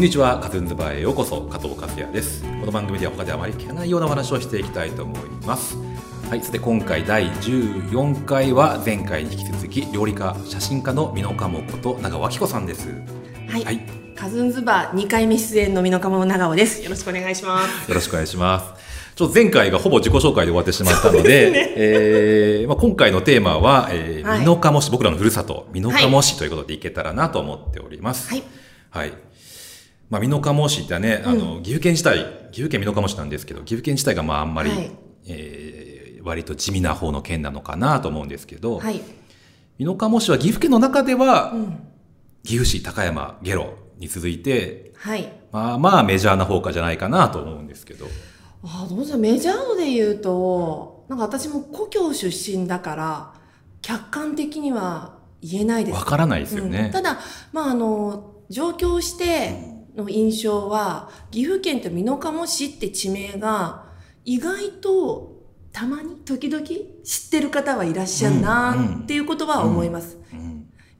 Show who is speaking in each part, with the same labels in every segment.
Speaker 1: こんにちは、カズンズバーへようこそ、加藤和也です。この番組では他ではあまり聞かないようなお話をしていきたいと思います。はい、そして今回第14回は前回に引き続き料理家、写真家の美濃加茂こと長尾明子さんです。
Speaker 2: はい、
Speaker 1: はい
Speaker 2: カズンズバー2回目出演の美濃加茂長尾です。よろしくお願いします。
Speaker 1: よろしくお願いします。ちょっと前回がほぼ自己紹介で終わってしまったので、えーまあ、今回のテーマは、えー
Speaker 2: はい
Speaker 1: 美濃加茂市、僕らのふるさと、美濃加茂市ということでいけたらなと思っております。
Speaker 2: はい。
Speaker 1: はい。まあ、美濃加茂市ってね、あの、岐阜県自体、岐阜県美濃加茂市なんですけど、岐阜県自体がまああんまり、
Speaker 2: はい
Speaker 1: えー割と地味な方の県なのかなと思うんですけど、
Speaker 2: はい。
Speaker 1: 美濃加茂市は岐阜県の中では、
Speaker 2: うん。
Speaker 1: 岐阜市、高山、下呂に続いて、
Speaker 2: はい。
Speaker 1: まあまあメジャーな方かじゃないかなと思うんですけど、
Speaker 2: あどうぞメジャー度で言うと、なんか私も故郷出身だから、客観的には言えないです。
Speaker 1: わからないですよ
Speaker 2: うん
Speaker 1: ね。
Speaker 2: ただ、まあ、あの、上京しての印象は、岐阜県って美濃加茂市って地名が、意外とたまに時々知ってる方はいらっしゃるなっていうことは思います。
Speaker 1: うん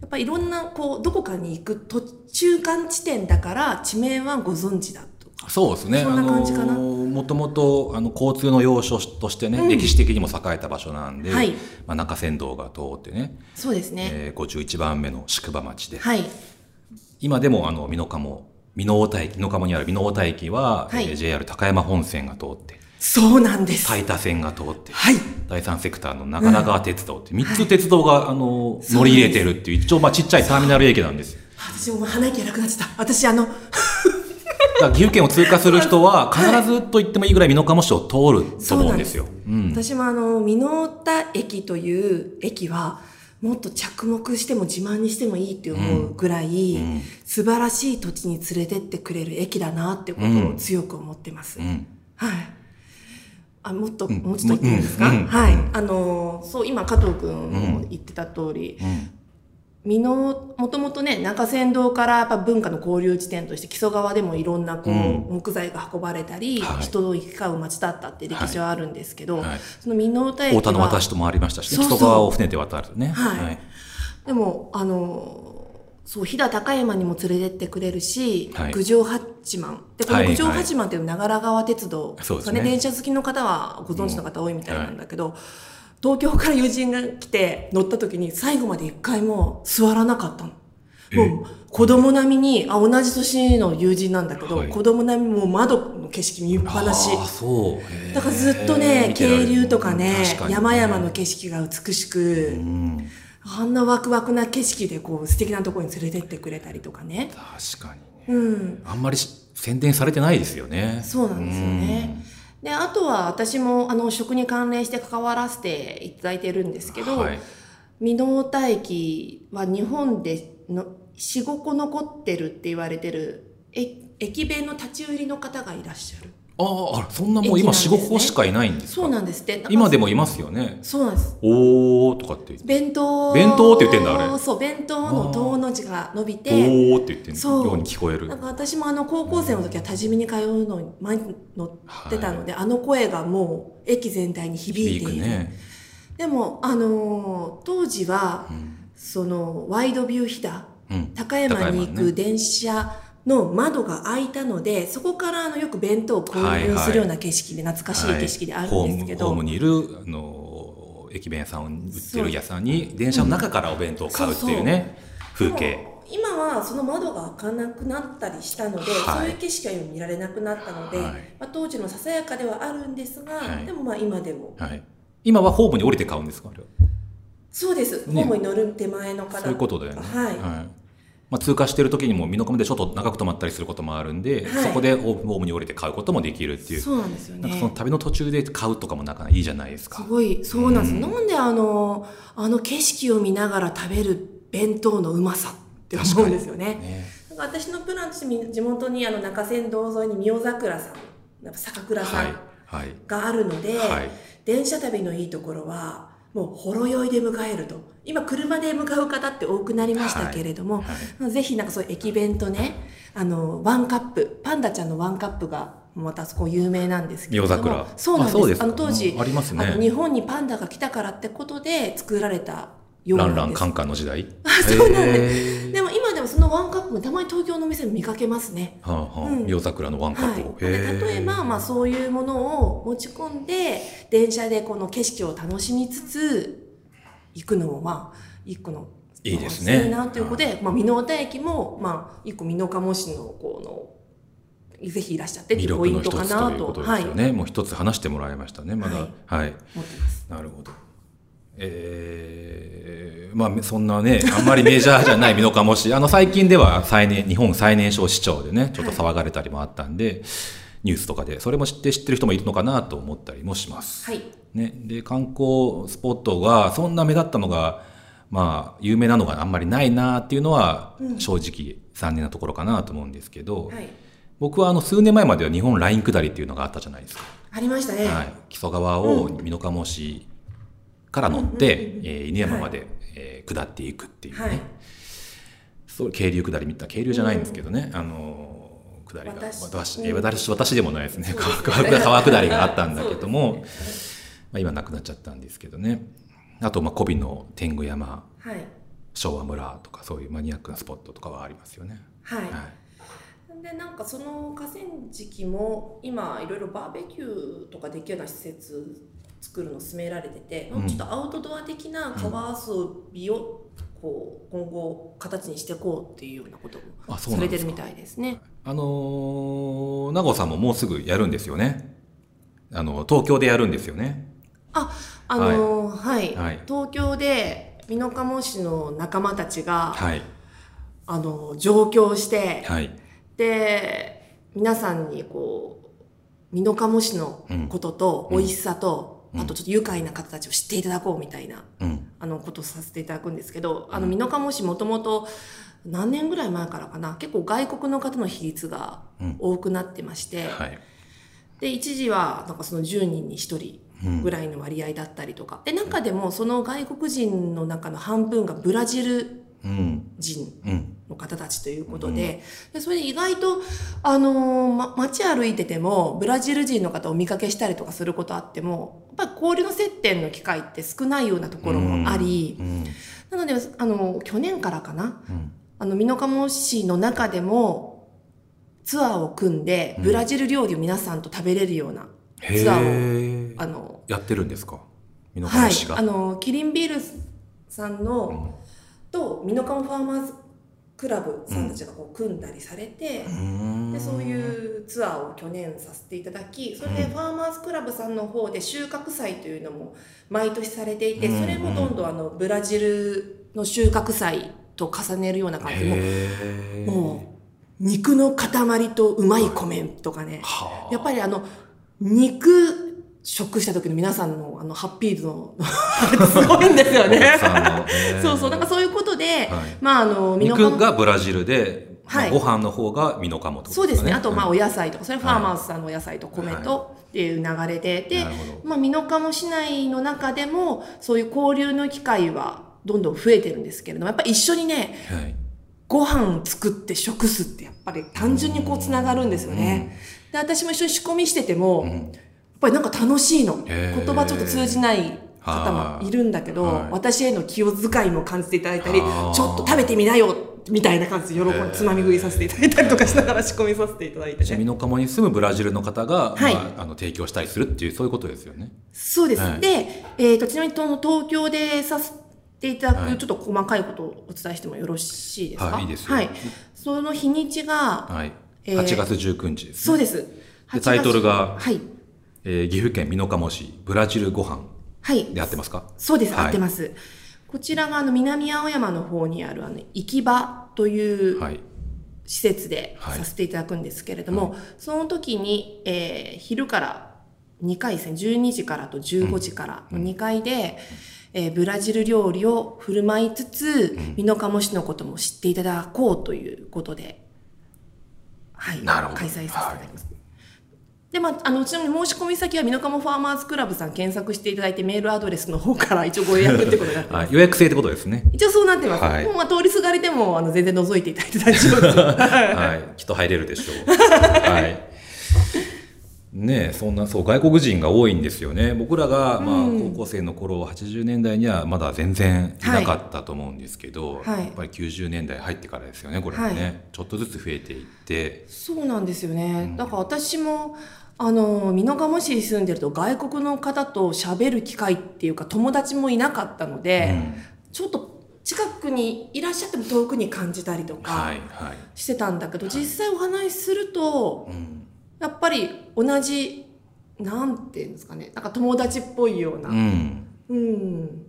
Speaker 2: やっぱいろんな、こう、どこかに行く途中間地点だから、地名はご存知だと。
Speaker 1: そうですね。
Speaker 2: そんな感じかな
Speaker 1: もともと、あの、交通の要所としてね、
Speaker 2: うん
Speaker 1: 歴史的にも栄えた場所なんで、
Speaker 2: はい
Speaker 1: まあ、中山道が通ってね、
Speaker 2: そうですね。
Speaker 1: えー、51番目の宿場町で、
Speaker 2: はい。
Speaker 1: 今でもあの美濃加茂美濃太田駅美濃加茂にある美濃太田駅は、
Speaker 2: はい
Speaker 1: えー JR 高山本線が通って
Speaker 2: そうなんです。
Speaker 1: 大田線が通って、
Speaker 2: はい。
Speaker 1: 第三セクターの長良川鉄道って3つ鉄道が、あの乗り入れてるっていう一応まあちっちゃいターミナル駅なんですよ
Speaker 2: 私もう鼻息荒くなっちゃった。私、あの、
Speaker 1: 岐阜県を通過する人は 必ずと言ってもいいぐらい美濃加茂市を通ると思うんですよ。うん
Speaker 2: 私もあの、美濃田駅という駅は、もっと着目しても自慢にしてもいいって思うぐらい、
Speaker 1: うん。
Speaker 2: 素晴らしい土地に連れてってくれる駅だなってことを強く思ってます。
Speaker 1: うん。
Speaker 2: はい。あ、もっと、
Speaker 1: ん。
Speaker 2: もうちょっと言っていいですか、はい。あの、そう、今加藤くん。も言ってた通り、
Speaker 1: うん
Speaker 2: 美濃、もともとね、中山道からやっぱ文化の交流地点として木曽川でもいろんなこう、
Speaker 1: うん。
Speaker 2: 木材が運ばれたり、
Speaker 1: はい。
Speaker 2: 人の行き交う町だったって歴史はあるんですけど、
Speaker 1: はい。
Speaker 2: その美濃田駅は。
Speaker 1: 太田の渡しともありましたしね、木曽川を船で渡るね。
Speaker 2: はい。でも、あの、そう、飛騨高山にも連れてってくれるし、
Speaker 1: はい。
Speaker 2: 郡上八幡。で、こ
Speaker 1: はい
Speaker 2: の郡上八幡っていう長良川鉄道。
Speaker 1: そうですね。
Speaker 2: 電車好きの方はご存知の方多いみたいなんだけど、東京から友人が来て乗った時に最後まで一回も座らなかったの。もう子供並みに、あ、同じ年の友人なんだけど、
Speaker 1: はい
Speaker 2: 子供並みにもう窓の景色見っぱなし。だからずっとね、渓流とかね
Speaker 1: 確かに
Speaker 2: 山々の景色が美しく、
Speaker 1: うん、
Speaker 2: あんなワクワクな景色でこう素敵なところに連れてってくれたりとかね。
Speaker 1: 確かにね。
Speaker 2: うん。
Speaker 1: あんまりし宣伝されてないですよね。
Speaker 2: そうなんですよね。で、あとは私もあの食に関連して関わらせていただいてるんですけど、
Speaker 1: はい。
Speaker 2: 美濃田駅は日本での4、5個残ってるって言われてるえ駅弁の立ち売りの方がいらっしゃる。
Speaker 1: ああ、そんなもう今4、
Speaker 2: 駅なんですね
Speaker 1: 5個しかいないんですか？
Speaker 2: そうなんですって。
Speaker 1: 今でもいますよね。
Speaker 2: そうなんです。
Speaker 1: おーとかって。
Speaker 2: 弁当。
Speaker 1: 弁当って言ってんだあれ
Speaker 2: そう、弁当の塔の字が伸び
Speaker 1: お
Speaker 2: て、
Speaker 1: ーって言ってる
Speaker 2: そう
Speaker 1: ように聞こえる
Speaker 2: なん。か私もあの高校生の時は多治見に通うのに前に乗ってたので、あの声がもう駅全体に響いている。
Speaker 1: ね。
Speaker 2: でも、あのー当時は、
Speaker 1: うん
Speaker 2: そのワイドビュー飛騨、
Speaker 1: うん
Speaker 2: 高山に行く電車の窓が開いたので、そこからあのよく弁当を購入するような景色で、懐かしい景色であるんですけど、
Speaker 1: はいホームにいる、あの、駅弁屋さんを売ってる屋さんに、電車の中からお弁当を買うっていうね、風景。
Speaker 2: でも今はその窓が開かなくなったりしたので、
Speaker 1: はい。
Speaker 2: そういう景色は今見られなくなったので、
Speaker 1: はい。
Speaker 2: まあ、当時のささやかではあるんですが、
Speaker 1: はい。
Speaker 2: でもまあ今でも。
Speaker 1: はい。今はホームに降りて買うんですか。
Speaker 2: そうです、
Speaker 1: ね。
Speaker 2: ホームに乗る手前の方。
Speaker 1: そういうことだよね。
Speaker 2: はい、
Speaker 1: まあ、通過してる時にも、美濃加茂でちょっと長く止まったりすることもあるんで、
Speaker 2: はい
Speaker 1: そこでホームに降りて買うこともできるっていう。
Speaker 2: そうなんですよ
Speaker 1: なんかその
Speaker 2: ね
Speaker 1: 旅の途中で買うとかもなかなかいいじゃないですか。
Speaker 2: すごいそうなんです、
Speaker 1: うん
Speaker 2: なんであのあの景色を見ながら食べる弁当のうまさって思うんですよね
Speaker 1: ね
Speaker 2: なんか私のプランとしてみ地元にあの中山道沿いに仁王桜さんなんか酒蔵さ
Speaker 1: はい
Speaker 2: ん。
Speaker 1: はい。
Speaker 2: があるので、
Speaker 1: はい。
Speaker 2: 電車旅のいいところはもうほろ酔いで迎えると。今車で向かう方って多くなりましたけれども、
Speaker 1: はい。
Speaker 2: ぜひなんかそういう駅弁とねあのワンカップパンダちゃんのワンカップがまたそこ有名なんですけれども
Speaker 1: 仁桜。
Speaker 2: そうなんです。
Speaker 1: あ
Speaker 2: の当時
Speaker 1: ありますね。
Speaker 2: 日本にパンダが来たからってことで作られたよう
Speaker 1: ラ
Speaker 2: なんです。
Speaker 1: ンランカンカンの時代。
Speaker 2: そうなん
Speaker 1: へー。
Speaker 2: でも今そのワンカッたまに東京のお店で見かけますね。
Speaker 1: はあはあ
Speaker 2: うん。
Speaker 1: 夜桜のワンカ
Speaker 2: はい。
Speaker 1: ットを、、
Speaker 2: で例えば、まあ、そういうものを持ち込んで電車でこの景色を楽しみつつ行くのもまあ一個の
Speaker 1: いいですね。
Speaker 2: いいなということで、まあ、美濃田駅も、まあ、一個美濃加茂市のこのぜひいらっしゃってポイントかなと
Speaker 1: ということで
Speaker 2: はい
Speaker 1: すよね、もう一つ話してもらいましたねまだ。
Speaker 2: はい。
Speaker 1: はい、
Speaker 2: 思ってます。
Speaker 1: なるほどえー、まあそんなねあんまりメジャーじゃない 美濃加茂市。あの最近では最年日本最年少市長でねちょっと騒がれたりもあったんで、ニュースとかでそれも知って知ってる人もいるのかなと思ったりもします。
Speaker 2: はい。
Speaker 1: ね、で観光スポットがそんな目立ったのがまあ有名なのがあんまりないなっていうのは正直残念なところかなと思うんですけど、
Speaker 2: はい、
Speaker 1: 僕はあの数年前までは日本ライン下りっていうのがあったじゃないですか。
Speaker 2: ありましたね。
Speaker 1: はい、木曽川を美濃加茂市から乗って、えー犬山まで、えー下っていくっていうね、
Speaker 2: はい。
Speaker 1: そう渓流下り見た渓流じゃないんですけどね、あのー下りが
Speaker 2: 私。
Speaker 1: 私,、私私でもないですね。川下りがあったんだけども、
Speaker 2: そうです
Speaker 1: まあ、今なくなっちゃったんですけどね。あとまあ小尾の天狗山。
Speaker 2: はい。
Speaker 1: 昭和村とかそういうマニアックなスポットとかはありますよね。
Speaker 2: はい、
Speaker 1: はい。
Speaker 2: でなんかその河川敷も今いろいろバーベキューとかできるような施設作るの進められてて、
Speaker 1: うん。
Speaker 2: ちょっとアウトドア的な川遊びをこう今後形にしていこうっていうようなこと
Speaker 1: あ
Speaker 2: も
Speaker 1: そうなんですか。
Speaker 2: されてるみたいですね。
Speaker 1: あのー、名護さんももうすぐやるんですよね。あの東京でやるんですよね。
Speaker 2: あ、あのーはい、
Speaker 1: はい。
Speaker 2: 東京で美濃加茂市の仲間たちが、
Speaker 1: はい。
Speaker 2: あの上京して、
Speaker 1: はい。
Speaker 2: で皆さんにこう美濃加茂市のことと
Speaker 1: うん。
Speaker 2: 美味しさと、
Speaker 1: うん
Speaker 2: あとちょっと愉快な方たちを知っていただこうみたいな
Speaker 1: うん。
Speaker 2: あのことをさせていただくんですけど、あの美濃加茂市もともと何年ぐらい前からかな結構外国の方の比率が
Speaker 1: うん。
Speaker 2: 多くなってまして、
Speaker 1: はい。
Speaker 2: で一時はなんかその10人に1人
Speaker 1: うん。
Speaker 2: ぐらいの割合だったりとかで中でもその外国人の中の半分がブラジル
Speaker 1: うん。
Speaker 2: 人
Speaker 1: うん
Speaker 2: の方たちということで,、でそれで意外と、あのーま、街歩いててもブラジル人の方をお見かけしたりとかすることあってもやっぱり交流の接点の機会って少ないようなところもあり、
Speaker 1: うん
Speaker 2: なので、あの去年からかな
Speaker 1: うん。
Speaker 2: あの美濃加茂市の中でもツアーを組んで
Speaker 1: うん。
Speaker 2: ブラジル料理を皆さんと食べれるような
Speaker 1: へ
Speaker 2: ツアーを、
Speaker 1: ー
Speaker 2: あの
Speaker 1: やってるんですか？美濃加
Speaker 2: はい
Speaker 1: 茂市が、
Speaker 2: あのキリンビールさんの、
Speaker 1: うん。
Speaker 2: と美濃加茂ファーマーズクラブさんたちがこう組んだりされて、
Speaker 1: うん。
Speaker 2: でそういうツアーを去年させていただきそれで
Speaker 1: うん。
Speaker 2: ファーマーズクラブさんの方で収穫祭というのも毎年されていて
Speaker 1: うん。
Speaker 2: それもどんどんあのブラジルの収穫祭と重ねるような感じでももう肉の塊とうまい米とかね。
Speaker 1: はあ。
Speaker 2: やっぱりあの肉食した時の皆さんのあのハッピー度の すごいんですよね。そうそうなんかそういうことで、
Speaker 1: はい。
Speaker 2: まああの美濃加茂
Speaker 1: 肉がブラジルで、まあ
Speaker 2: はい。
Speaker 1: ご飯の方が美濃加茂ってこと
Speaker 2: そうですね。
Speaker 1: か
Speaker 2: あと、まあ、
Speaker 1: うん。
Speaker 2: お野菜とか、それはファーマーズさんのお野菜と米とっていう流れで、で
Speaker 1: なるほど、
Speaker 2: まあ、美濃加茂市内の中でも、そういう交流の機会はどんどん増えてるんですけれども、やっぱり一緒にね、
Speaker 1: はい。
Speaker 2: ご飯作って食すって、やっぱり単純にこうつながるんですよね。で、私も一緒に仕込みしてても、
Speaker 1: うん
Speaker 2: ぱりなんか楽しいの。言葉ちょっと通じない方もいるんだけど、
Speaker 1: はい
Speaker 2: 私への気を遣いも感じていただいたり、ちょっと食べてみなよみたいな感じで喜んつまみ食いさせていただいたりとかしながら仕込みさせていただいてね。
Speaker 1: じゃあ美濃に住むブラジルの方が、
Speaker 2: はい
Speaker 1: まあ、あの提供したりするっていうそういうことですよね。
Speaker 2: そうです。
Speaker 1: はい
Speaker 2: で、えっ、と、ちなみに東京でさせていただ
Speaker 1: はい
Speaker 2: く、ちょっと細かいことをお伝えしてもよろしいですか？
Speaker 1: はいいいですよ
Speaker 2: はい。その日にちが、
Speaker 1: はい。
Speaker 2: えー
Speaker 1: 8月19日です、ね。
Speaker 2: そうです。
Speaker 1: で
Speaker 2: 8月
Speaker 1: タイトルが
Speaker 2: はい。
Speaker 1: えー岐阜県美濃加茂市ブラジルご飯
Speaker 2: はい。
Speaker 1: で合ってますか？
Speaker 2: そうです。
Speaker 1: はい
Speaker 2: 合ってます。こちらが、あの、南青山の方にある、あの、行き場という
Speaker 1: はい。
Speaker 2: 施設で
Speaker 1: はい
Speaker 2: させていただくんですけれども、その時に、えー昼から2回ですね、12時からと15時からの2回で、えーブラジル料理を振る舞いつつ、美濃加茂市のことも知っていただこうということで、はい、開催させていただきます。で、まあ、あの、ちなみに申し込み先は、美濃加茂ファーマーズクラブさん検索していただいて、メールアドレスの方から一応ご予約ってことになってます。
Speaker 1: はい、予約制ってことですね。
Speaker 2: 一応そうなってます。
Speaker 1: はい
Speaker 2: もうまあ通りすがりでも、あの、全然覗いていただいて大丈夫です。
Speaker 1: はい、きっと入れるでしょう。はい。ねそんなそう外国人が多いんですよね僕らが、まあ
Speaker 2: うん
Speaker 1: 高校生の頃80年代にはまだ全然いなかったと思うんですけど、
Speaker 2: はい
Speaker 1: やっぱり90年代入ってからですよねこれもね、
Speaker 2: はい
Speaker 1: ちょっとずつ増えていって
Speaker 2: そうなんですよね、
Speaker 1: うん
Speaker 2: だから私もあの美濃加茂市に住んでると外国の方と喋る機会っていうか友達もいなかったので、ちょっと近くにいらっしゃっても遠くに感じたりと
Speaker 1: は
Speaker 2: か
Speaker 1: いはい、
Speaker 2: してたんだけど、実際お話しすると
Speaker 1: うん。
Speaker 2: やっぱり同じなんていうんですかねなんか友達っぽいような、
Speaker 1: う
Speaker 2: うん。
Speaker 1: ん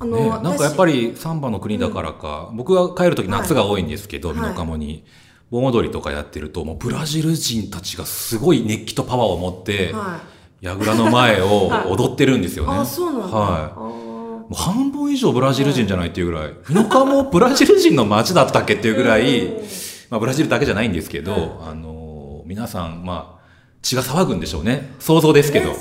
Speaker 2: あの、
Speaker 1: ね、なんかやっぱ
Speaker 2: り
Speaker 1: りサンバの国だからか、僕が帰る時夏が多いんですけど、
Speaker 2: はい。
Speaker 1: 美濃加茂に盆踊りとかやってるともうブラジル人たちがすごい熱気とパワーを持って、
Speaker 2: はい、
Speaker 1: 櫓の前を
Speaker 2: はい。
Speaker 1: 踊ってるんですよね。
Speaker 2: あそうなんだ、
Speaker 1: はい。もう半分以上ブラジル人じゃないっていうぐらい、美濃加茂ブラジル人の街だったっけっていうぐらい、
Speaker 2: うん
Speaker 1: まあ、ブラジルだけじゃないんですけど、
Speaker 2: はい。
Speaker 1: あの皆さん、まあ、血が騒ぐんでしょうね。想像ですけど、は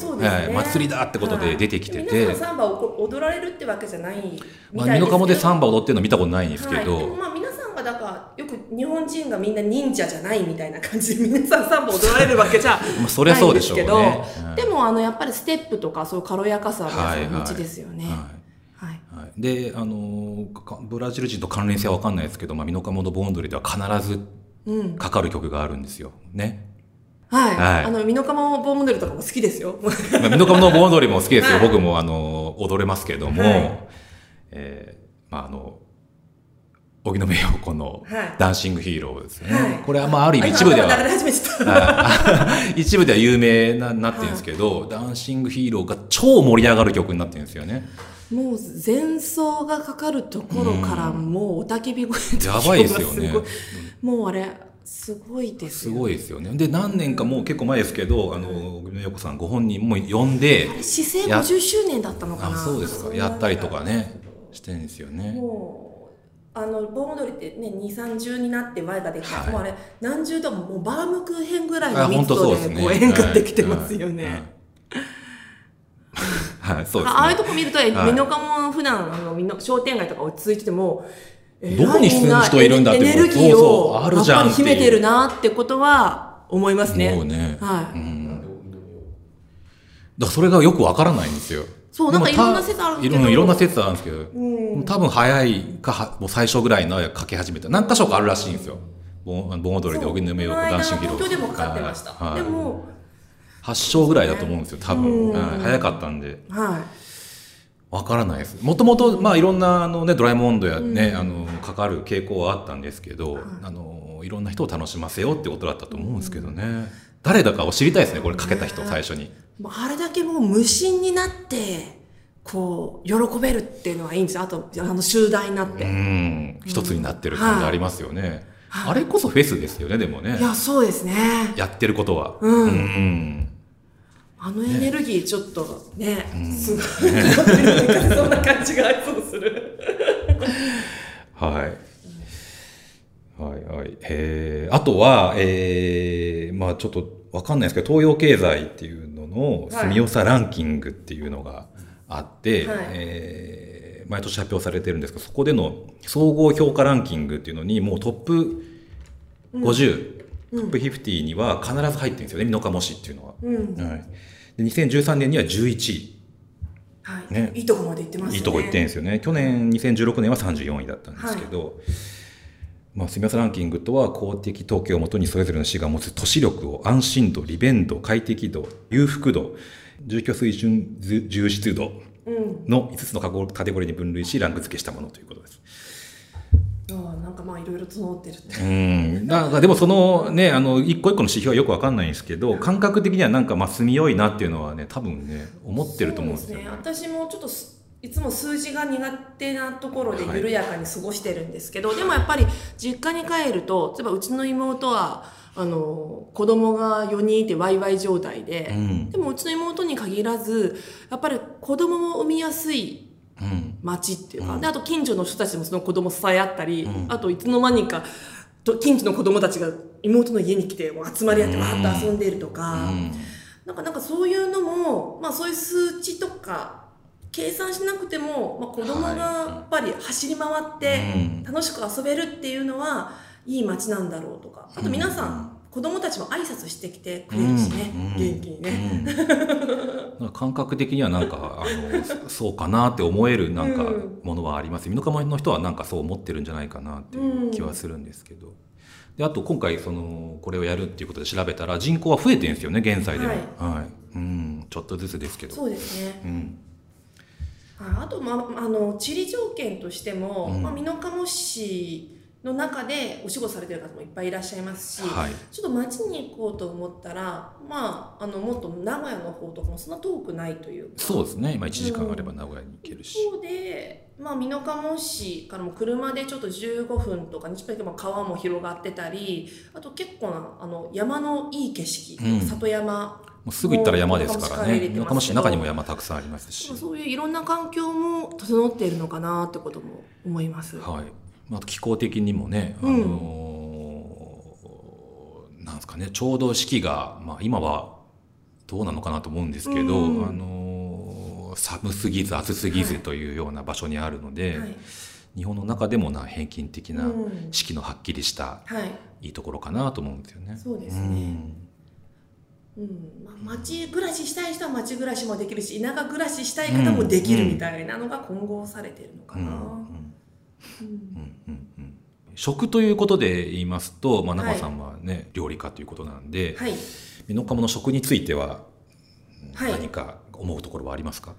Speaker 1: い、祭りだってことで出てきてて、
Speaker 2: サンバを踊られるってわけじゃないみ
Speaker 1: まあ、美濃加茂でサンバ踊ってるの見たことないんですけど、
Speaker 2: まあだからよく日本人がみんな忍者じゃないみたいな感じで皆さんサンバ踊られるわけじゃ
Speaker 1: まあ、そりゃそうでしょうね。
Speaker 2: ないん
Speaker 1: はい
Speaker 2: ですけど、でもあのやっぱりステップとかそういう軽やかさは皆さんお持ちですよね。
Speaker 1: はい
Speaker 2: はい
Speaker 1: はい、で、あのかブラジル人と関連性は分かんないですけど、まあ、美濃加茂の盆踊りでは必ず
Speaker 2: うん
Speaker 1: かかる曲があるんですよ。ね。
Speaker 2: はい、
Speaker 1: はい
Speaker 2: あの美濃加茂ボーモデルとかも好きですよ。
Speaker 1: まあ、美濃加茂の盆踊りも好きですよ。
Speaker 2: はい
Speaker 1: 僕もあの踊れますけども、
Speaker 2: はい
Speaker 1: えーまああの荻野目洋子の
Speaker 2: はい
Speaker 1: ダンシングヒーローですね。
Speaker 2: はい
Speaker 1: これはまあある意味一部では 一部では有名ななってるんですけど、ダンシングヒーローが超盛り上がる曲になってるんですよね。
Speaker 2: もう前奏がかかるところからもうおたけび声と
Speaker 1: やばいですよね
Speaker 2: もうあれすごいです
Speaker 1: す
Speaker 2: よ。
Speaker 1: ごいですよね。で、何年かもう結構前ですけど、あの、荻野目洋子さんご本人も呼んで、
Speaker 2: 姿勢
Speaker 1: や
Speaker 2: 50周年だったのかな。
Speaker 1: あそうですか、やったりとかね、してるんですよね。
Speaker 2: もうあの盆踊りってね2、30になって前ができた、
Speaker 1: はい
Speaker 2: もうあれ何十度ももうバームクーヘンぐらい
Speaker 1: あ
Speaker 2: の密。度でこう演歌できてますよね。
Speaker 1: はい。そうですね。
Speaker 2: ああいうとこ見ると、
Speaker 1: い
Speaker 2: 美濃加茂普段あのみんな商店街とか落ち着いてても、え
Speaker 1: どこに住む人いるんだって
Speaker 2: エネルギーを
Speaker 1: あるじゃん
Speaker 2: やっぱり秘めてるなってことは思いますね。
Speaker 1: もうね。
Speaker 2: はい
Speaker 1: うん。だからそれがよくわからないんですよ。
Speaker 2: そうなんかいろんな説あるけど
Speaker 1: いろんいろんな説あるんですけど、
Speaker 2: うん
Speaker 1: 多分早いかは、もう最初ぐらいのかけ始めた。何箇所かあるらしいんですよ。盆盆踊りで荻野目洋子ダンシングヒーロー。
Speaker 2: 東京でもかかってました。
Speaker 1: はい
Speaker 2: でも、
Speaker 1: 発祥ぐらいだと思うんですよ、多分。
Speaker 2: うん
Speaker 1: はい早かったんで。
Speaker 2: は
Speaker 1: わからないです。もともと、まあ、いろんな、あのね、ドラえもんドやね、あの、かかる傾向はあったんですけど、あの、いろんな人を楽しませようってことだったと思うんですけどね。誰だかを知りたいですね、これかけた人、最初に。
Speaker 2: い。もうあれだけもう無心になって、こう、喜べるっていうのはいいんですよ。あと、あの、集団になって。
Speaker 1: うん、一つになってる感じありますよね。あれこそフェスですよね、でもね
Speaker 2: い。や、そうですね。
Speaker 1: やってることは。
Speaker 2: うん
Speaker 1: うん
Speaker 2: あのエネルギーちょっとね、すごい、そんな感じがそうする。
Speaker 1: はい。はいはい。えー、あとは、えー、まあちょっとわかんないですけど、東洋経済っていうのの
Speaker 2: はい
Speaker 1: 住良ランキングっていうのがあって、
Speaker 2: はい
Speaker 1: えー毎年発表されてるんですけど、そこでの総合評価ランキングっていうのに、もうトップ50、トップ50には必ず入ってるんですよね、美濃加茂市っていうのは。
Speaker 2: うん。
Speaker 1: はい。で、2013年には11位。
Speaker 2: はい。
Speaker 1: ね
Speaker 2: いいとこまで行ってますね。
Speaker 1: いいとこ行ってんですよね。去年2016年は34位だったんですけど、まあ、住みランキングとは公的統計をもとにそれぞれの市が持つ都市力を安心度、利便度、快適度、裕福度、住居水準重湿度
Speaker 2: うん。
Speaker 1: の5つのカテゴリーに分類しランク付けしたものということです。
Speaker 2: なんかまあいろいろ整ってるって。
Speaker 1: うん。なんかでもそのね、あの、一個一個の指標はよくわかんないんですけど、感覚的にはなんかまあ住みよいなっていうのはね、多分ね、思ってると思うんですよね。
Speaker 2: そう私もちょっとすいつも数字が苦手なところで
Speaker 1: はい
Speaker 2: 緩やかに過ごしてるんですけど、でもやっぱり実家に帰ると例えばうちの妹はあの子供が4人いてワイワイ状態で、
Speaker 1: うん。
Speaker 2: でもうちの妹に限らずやっぱり子供も産みやすい
Speaker 1: うん。
Speaker 2: 町っていうか、
Speaker 1: うん
Speaker 2: であと近所の人たちもその子供支え合ったり、
Speaker 1: うん
Speaker 2: あといつの間にかと近所の子供たちが妹の家に来て集まり合って
Speaker 1: うん
Speaker 2: わーっと遊んでいるとか。
Speaker 1: うん
Speaker 2: なんかなんかそういうのも、まあ、そういう数値とか計算しなくても、まあ、子供がやっぱり走り回って
Speaker 1: うん。
Speaker 2: 楽しく遊べるっていうのはいい街なんだろうとか。あと皆さん子供たちも挨拶してきてくれるしね、
Speaker 1: うん。うん。
Speaker 2: 元気にね、
Speaker 1: なん。か 感覚的にはなんかあのそうかなって思えるなんか
Speaker 2: うん。
Speaker 1: ものはあります。美濃加茂の人はなんかそう思ってるんじゃないかなっていう気はするんですけど、であと今回そのこれをやるっていうことで調べたら人口は増えてるんですよね現在でも、はい。うん、ちょっとずつですけど。
Speaker 2: そうですね。
Speaker 1: うん
Speaker 2: ああと、まあ、あの地理条件としても、
Speaker 1: うん。
Speaker 2: まあ、美濃加茂市の中でお仕事されてる方もいっぱいいらっしゃいますし、
Speaker 1: はい。
Speaker 2: ちょっと町に行こうと思ったら、まあ、あのもっと名古屋の方とかもそんな遠くないというか。
Speaker 1: そうですね。今1時間あれば名古屋に行けるし、
Speaker 2: 一方で、まあ、美濃加茂市からも車でちょっと15分とか20分でも川も広がってたりあと結構なあの山のいい景色、
Speaker 1: うん。
Speaker 2: 里山
Speaker 1: もうすぐ行ったら山ですからね。
Speaker 2: もう
Speaker 1: 美濃加茂市の中にも山たくさんありますし、
Speaker 2: そういういろんな環境も整っているのかなってことも思います。
Speaker 1: はい。まあ、気候的にもね、あ
Speaker 2: うん。
Speaker 1: のーなんですかねちょうど四季が、まあ、今はどうなのかなと思うんですけど、
Speaker 2: うん。
Speaker 1: あのー寒すぎず暑すぎずというような場所にあるので、
Speaker 2: はい。
Speaker 1: 日本の中でもな平均的な
Speaker 2: うん。
Speaker 1: 四季のはっきりした
Speaker 2: はい。
Speaker 1: いいところかなと思うんですよね。
Speaker 2: そうですね。うんまあ、町暮らししたい人は町暮らしもできるし田舎暮らししたい方もできるみたいなのが混合されてるのかな。
Speaker 1: うんうん。
Speaker 2: うん。
Speaker 1: うんうん。うん食ということで言いますと、まあ、長さんはね、料理家ということなんで、
Speaker 2: はい、
Speaker 1: 美濃加茂の食については
Speaker 2: はい。
Speaker 1: 何か思うところはありますか、
Speaker 2: あ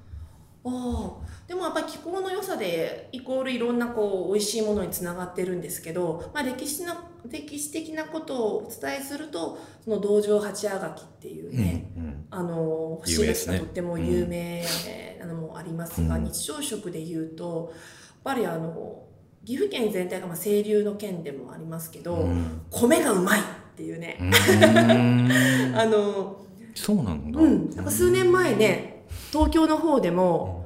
Speaker 2: あでもやっぱり気候の良さでイコールいろんなこう美味しいものにつながってるんですけど、まあ、歴史な歴史的なことをお伝えするとその道場八あがきっていうね、
Speaker 1: うんうん。
Speaker 2: あのがとっても有名なのもありますが、
Speaker 1: うん。
Speaker 2: 日常食でいうとやっぱりあの岐阜県全体がまあ清流の県でもありますけど、
Speaker 1: うん。
Speaker 2: 米がうまいっていうね、あの
Speaker 1: そうなんだ、
Speaker 2: うん、なんか数年前ね東京の方でも、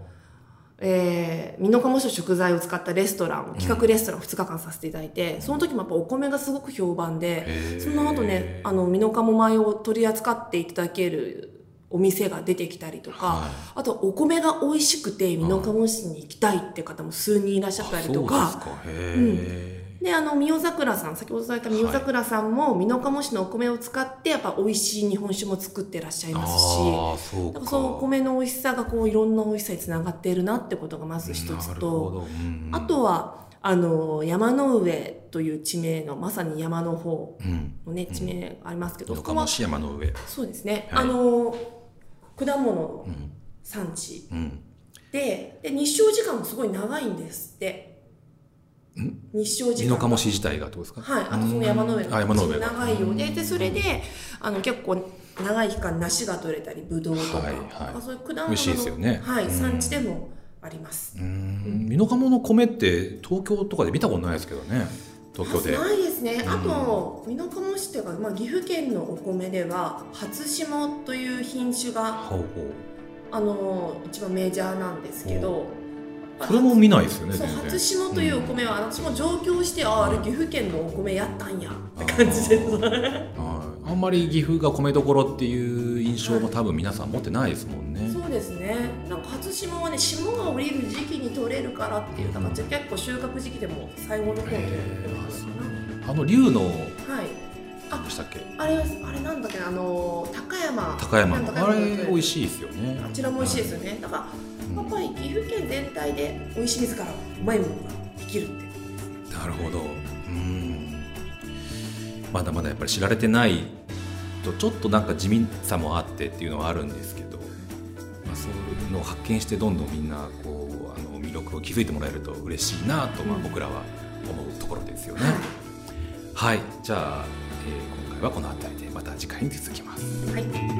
Speaker 2: えー、美濃加茂市の食材を使ったレストラン企画レストランを2日間させていただいて、その時もやっぱお米がすごく評判で、その後ねあの美濃加茂米を取り扱っていただけるお店が出てきたりとか、
Speaker 1: はい。
Speaker 2: あとお米が美味しくて美濃加茂市に行きたいって方も数人いらっしゃったりとか。
Speaker 1: うですか。へ
Speaker 2: であの三代桜さん先ほど伝えた三代桜さんも美濃加茂市のお米を使ってやっぱ美味しい日本酒も作ってらっしゃい
Speaker 1: え
Speaker 2: ますし
Speaker 1: そうか。
Speaker 2: そのお米の美味しさがこういろんな美味しさにつながっているなってことがまず一つと
Speaker 1: ど。うん
Speaker 2: あとはあの山の上という地名のまさに山の方
Speaker 1: うん。
Speaker 2: のね地名がありますけど、そこは
Speaker 1: 美濃加茂市山の上。
Speaker 2: そうですね、
Speaker 1: はい。
Speaker 2: あの果物産地
Speaker 1: うん。
Speaker 2: でで日照時間もすごい長いんですって。
Speaker 1: ん
Speaker 2: 日照時間。
Speaker 1: 美濃加茂市自体がどうですか？
Speaker 2: はい、あとその山の上の
Speaker 1: あ山の上が
Speaker 2: 長いようででそれであの結構長い期間梨が取れたりぶどうとか,、
Speaker 1: はいはい。
Speaker 2: そういう果物の
Speaker 1: 美味しいですよね。
Speaker 2: はい、
Speaker 1: うん。
Speaker 2: 産地でもあります。
Speaker 1: うーん。美濃加茂の米って東京とかで見たことないですけどね。東京で。
Speaker 2: ないですね、
Speaker 1: うん。
Speaker 2: あと美濃加茂市というか、まあ、岐阜県のお米では初霜という品種があの一番メジャーなんですけど、
Speaker 1: それも見ないですよね
Speaker 2: 初霜というお米は、私も上京してあああれ岐阜県のお米やったんや。って感じです。
Speaker 1: はい。あんまり岐阜が米どころっていう印象も多分皆さん持ってないですもんね。
Speaker 2: そうですね。なんか初霜はね霜が降りる時期に取れるからっていうだから結構収穫時期でも最後の方に
Speaker 1: あの竜の
Speaker 2: なはい。
Speaker 1: 何でしたっけ？
Speaker 2: あれあれなんだっけなあの高山。
Speaker 1: 高山。のあれ美味
Speaker 2: い
Speaker 1: しいですよね。
Speaker 2: あちらも美味しいですよねだから岐阜県全体で美味しい水からうまいものができるって
Speaker 1: なるほど。うん。まだまだやっぱり知られてないとちょっとなんか地味さもあってっていうのはあるんですけど、まあ、そういうのを発見してどんどんみんなこうあの魅力を気づいてもらえると嬉しいなと、まあ、
Speaker 2: うん
Speaker 1: 僕らは思うところですよね。
Speaker 2: は
Speaker 1: はい、じゃあ、えー今回はこの辺りでまた次回に続きます。
Speaker 2: い、はい